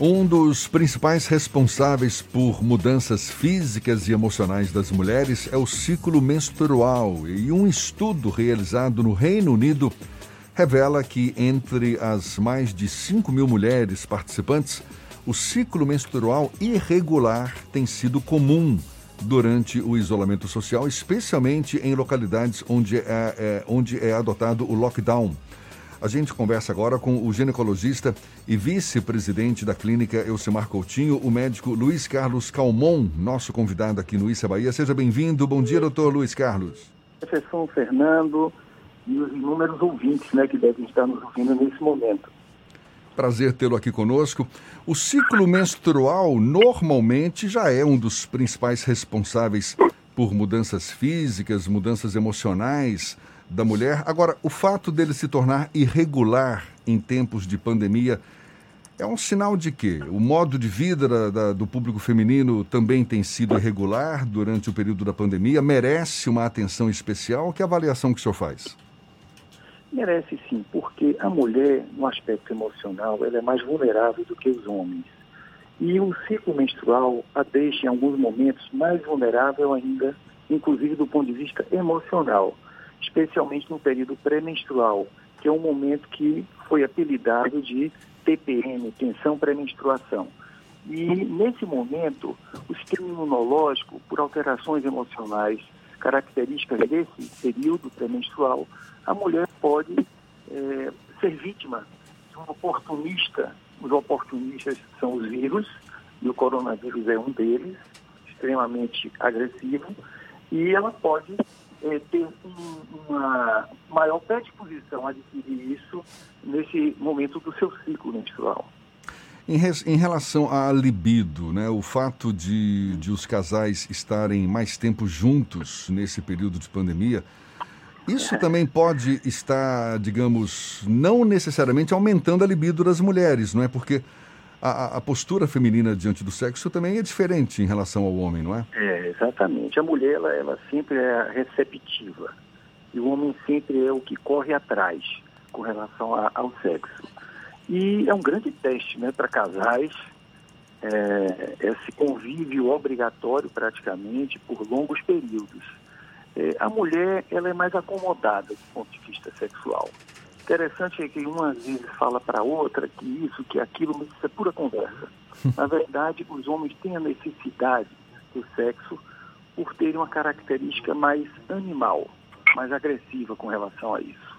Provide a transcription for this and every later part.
Um dos principais responsáveis por mudanças físicas e emocionais das mulheres é o ciclo menstrual. E um estudo realizado no Reino Unido revela que entre as mais de 5 mil mulheres participantes, o ciclo menstrual irregular tem sido comum durante o isolamento social, especialmente em localidades onde é, é, onde é adotado o lockdown. A gente conversa agora com o ginecologista e vice-presidente da clínica Elcimar Coutinho, o médico Luiz Carlos Calmon, nosso convidado aqui no Issa Bahia. Seja bem-vindo. Bom dia, doutor Luiz Carlos. Professor Fernando e os inúmeros ouvintes né, que devem estar nos ouvindo nesse momento. Prazer tê-lo aqui conosco. O ciclo menstrual normalmente já é um dos principais responsáveis por mudanças físicas, mudanças emocionais da mulher. Agora, o fato dele se tornar irregular em tempos de pandemia é um sinal de que o modo de vida da, da, do público feminino também tem sido irregular durante o período da pandemia? Merece uma atenção especial? Que avaliação que o senhor faz? Merece sim, porque a mulher, no aspecto emocional, ela é mais vulnerável do que os homens. E o ciclo menstrual a deixa, em alguns momentos, mais vulnerável ainda, inclusive do ponto de vista emocional, especialmente no período pré-menstrual, que é um momento que foi apelidado de TPM, tensão pré-menstruação. E nesse momento, o sistema imunológico, por alterações emocionais características desse período pré-menstrual, a mulher pode é, ser vítima de um oportunista. Os oportunistas são os vírus, e o coronavírus é um deles, extremamente agressivo, e ela pode é, ter um, uma maior predisposição a adquirir isso nesse momento do seu ciclo menstrual. Em, res, em, relação à libido, né, o fato de, de os casais estarem mais tempo juntos nesse período de pandemia, isso também pode estar, digamos, não necessariamente aumentando a libido das mulheres, não é? Porque a, a, postura feminina diante do sexo também é diferente em relação ao homem, não é? É, exatamente. A mulher, ela, ela sempre é receptiva e o homem sempre é o que corre atrás com relação a, ao sexo. E é um grande teste né, para casais, é, esse convívio obrigatório praticamente por longos períodos. É, a mulher ela é mais acomodada do ponto de vista sexual. Interessante é que uma às vezes fala para outra que isso, que aquilo, mas isso é pura conversa. Na verdade, os homens têm a necessidade do sexo por terem uma característica mais animal, mais agressiva com relação a isso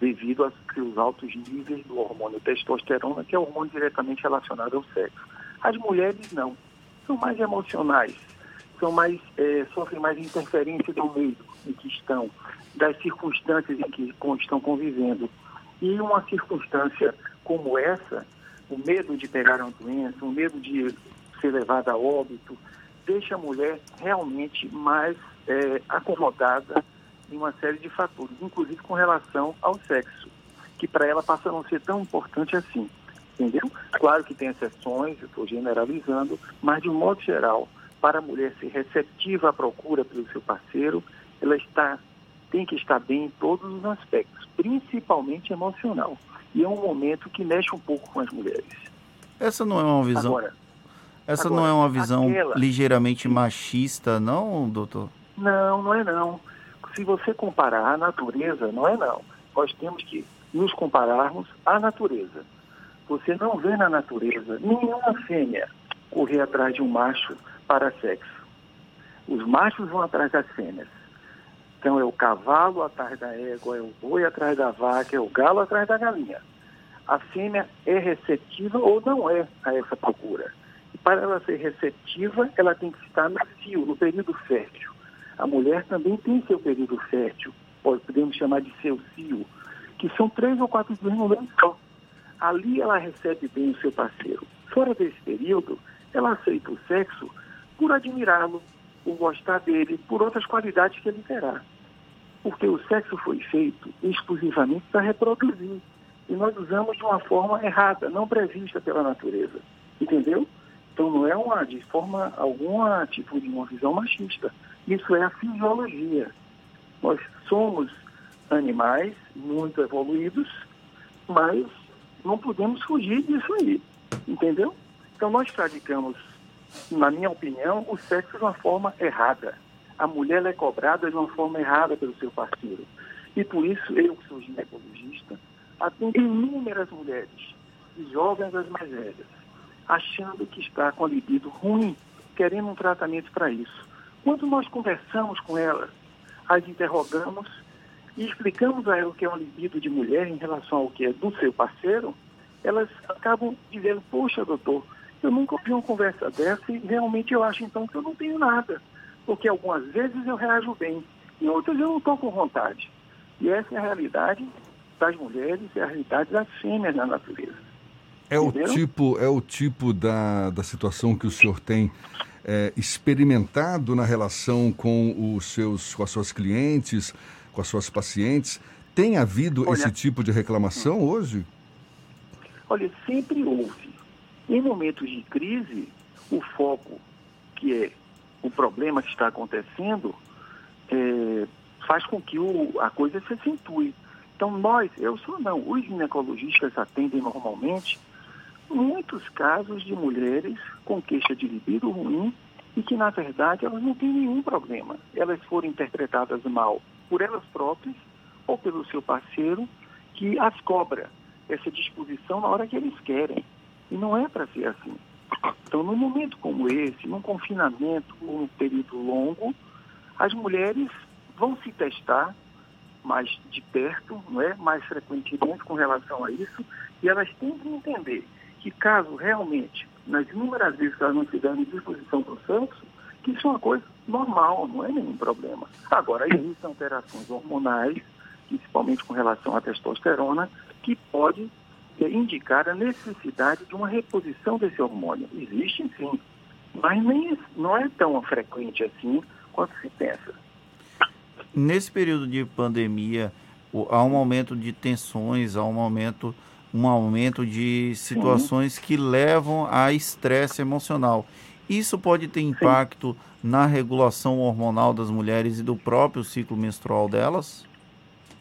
devido aos altos níveis do hormônio testosterona, que é o hormônio diretamente relacionado ao sexo. As mulheres não, são mais emocionais, são mais, é, sofrem mais interferência do meio em que estão, das circunstâncias em que estão convivendo. E uma circunstância como essa, o medo de pegar uma doença, o medo de ser levada a óbito, deixa a mulher realmente mais é, acomodada em uma série de fatores, inclusive com relação ao sexo, que para ela passa a não ser tão importante assim. Entendeu? Claro que tem exceções, eu estou generalizando, mas de um modo geral, para a mulher ser receptiva à procura pelo seu parceiro, ela está, tem que estar bem em todos os aspectos, principalmente emocional. E é um momento que mexe um pouco com as mulheres. Essa não é uma visão. Agora, essa agora, não é uma visão aquela... ligeiramente machista, não, doutor? Não, não é não se você comparar a natureza, não é não. Nós temos que nos compararmos à natureza. Você não vê na natureza nenhuma fêmea correr atrás de um macho para sexo. Os machos vão atrás das fêmeas. Então é o cavalo atrás da égua, é o boi atrás da vaca, é o galo atrás da galinha. A fêmea é receptiva ou não é a essa procura. E para ela ser receptiva, ela tem que estar no fio, no período fértil. A mulher também tem seu período fértil, podemos chamar de seu cio, que são três ou quatro dias no só. Ali ela recebe bem o seu parceiro. Fora desse período, ela aceita o sexo por admirá-lo, por gostar dele, por outras qualidades que ele terá. Porque o sexo foi feito exclusivamente para reproduzir. E nós usamos de uma forma errada, não prevista pela natureza. Entendeu? Então não é uma, de forma alguma, tipo de uma visão machista. Isso é a fisiologia. Nós somos animais muito evoluídos, mas não podemos fugir disso aí. Entendeu? Então nós praticamos, na minha opinião, o sexo de uma forma errada. A mulher é cobrada de uma forma errada pelo seu parceiro. E por isso eu, que sou ginecologista, atendo inúmeras mulheres, de jovens às mais velhas, achando que está com a libido ruim, querendo um tratamento para isso. Quando nós conversamos com elas, as interrogamos e explicamos a ela o que é um libido de mulher em relação ao que é do seu parceiro, elas acabam dizendo, poxa, doutor, eu nunca ouvi uma conversa dessa e realmente eu acho então que eu não tenho nada. Porque algumas vezes eu reajo bem e outras eu não estou com vontade. E essa é a realidade das mulheres e a realidade das fêmeas na natureza. É o tipo, é o tipo da, da situação que o senhor tem é, experimentado na relação com os seus, com as suas clientes, com as suas pacientes. Tem havido Olha, esse tipo de reclamação hoje? Olha, sempre houve. Em momentos de crise, o foco, que é o problema que está acontecendo, é, faz com que o, a coisa se acentue. Então, nós, eu sou não, os ginecologistas atendem normalmente muitos casos de mulheres com queixa de libido ruim e que, na verdade, elas não têm nenhum problema. Elas foram interpretadas mal por elas próprias ou pelo seu parceiro, que as cobra essa disposição na hora que eles querem. E não é para ser assim. Então, num momento como esse, num confinamento, um período longo, as mulheres vão se testar mais de perto, não é? mais frequentemente com relação a isso, e elas têm que entender que caso realmente, nas inúmeras vezes que elas não tiverem disposição para o sexo, que isso é uma coisa normal, não é nenhum problema. Agora, existem alterações hormonais, principalmente com relação à testosterona, que pode indicar a necessidade de uma reposição desse hormônio. Existe sim, mas nem, não é tão frequente assim quanto se pensa. Nesse período de pandemia, há um aumento de tensões, há um aumento, um aumento de situações sim. que levam a estresse emocional. Isso pode ter impacto sim. na regulação hormonal das mulheres e do próprio ciclo menstrual delas?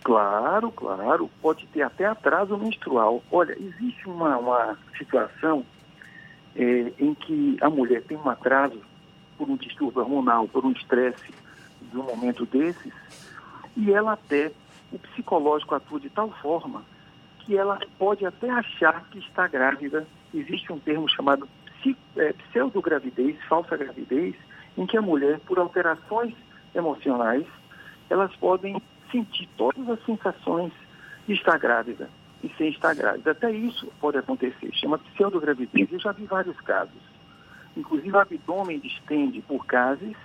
Claro, claro, pode ter até atraso menstrual. Olha, existe uma, uma situação é, em que a mulher tem um atraso por um distúrbio hormonal, por um estresse de um momento desses, e ela até, o psicológico atua de tal forma que ela pode até achar que está grávida. Existe um termo chamado é, pseudogravidez, falsa gravidez, em que a mulher, por alterações emocionais, elas podem sentir todas as sensações de estar grávida e sem estar grávida. Até isso pode acontecer, chama pseudogravidez. Eu já vi vários casos. Inclusive o abdômen distende por gases,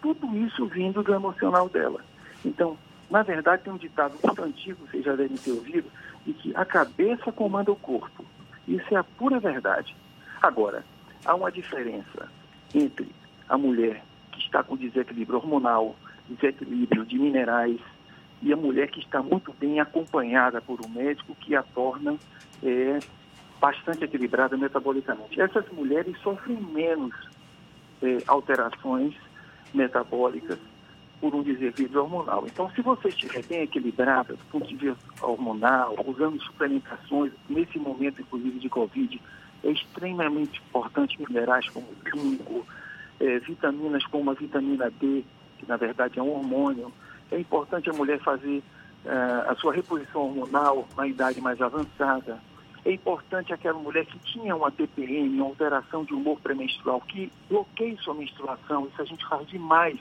tudo isso vindo do emocional dela. Então, na verdade, tem um ditado muito antigo, vocês já devem ter ouvido, de que a cabeça comanda o corpo. Isso é a pura verdade. Agora, há uma diferença entre a mulher que está com desequilíbrio hormonal, desequilíbrio de minerais, e a mulher que está muito bem acompanhada por um médico que a torna é, bastante equilibrada metabolicamente. Essas mulheres sofrem menos é, alterações metabólicas por um desequilíbrio hormonal. Então, se você estiver bem equilibrada do ponto de vista hormonal, usando suplementações, nesse momento, inclusive, de Covid, é extremamente importante minerais como zinco, é, vitaminas como a vitamina D, que na verdade é um hormônio, é importante a mulher fazer uh, a sua reposição hormonal na idade mais avançada. É importante aquela mulher que tinha uma TPM, uma alteração de humor pré-menstrual, que bloqueie sua menstruação. Isso a gente faz demais,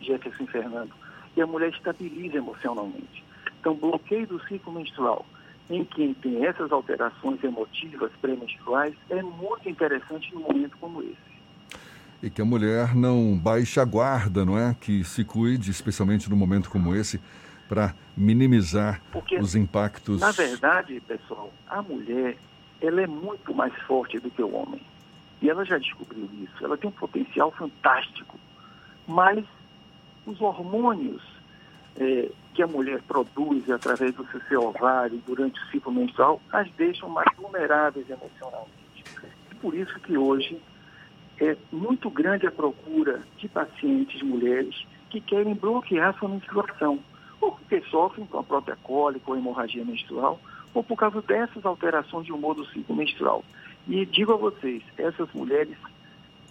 Jefferson Fernando. E a mulher estabiliza emocionalmente. Então, bloqueio do ciclo menstrual em quem tem essas alterações emotivas pré-menstruais é muito interessante num momento como esse e que a mulher não baixe a guarda, não é? Que se cuide, especialmente num momento como esse, para minimizar Porque, os impactos. Na verdade, pessoal, a mulher ela é muito mais forte do que o homem. E ela já descobriu isso. Ela tem um potencial fantástico. Mas os hormônios é, que a mulher produz através do seu ovário durante o ciclo menstrual as deixam mais vulneráveis emocionalmente. Por isso que hoje é muito grande a procura de pacientes mulheres que querem bloquear sua menstruação, ou porque sofrem com a própria cólica ou hemorragia menstrual, ou por causa dessas alterações de humor do ciclo menstrual. E digo a vocês, essas mulheres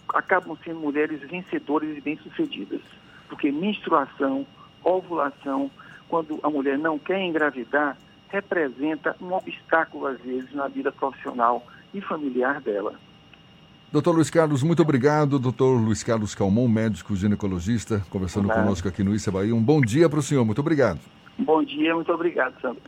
acabam sendo mulheres vencedoras e bem-sucedidas, porque menstruação, ovulação, quando a mulher não quer engravidar, representa um obstáculo, às vezes, na vida profissional e familiar dela. Doutor Luiz Carlos, muito obrigado. Doutor Luiz Carlos Calmon, médico ginecologista, conversando Olá. conosco aqui no Issa Bahia. Um bom dia para o senhor, muito obrigado. Bom dia, muito obrigado, Sandro.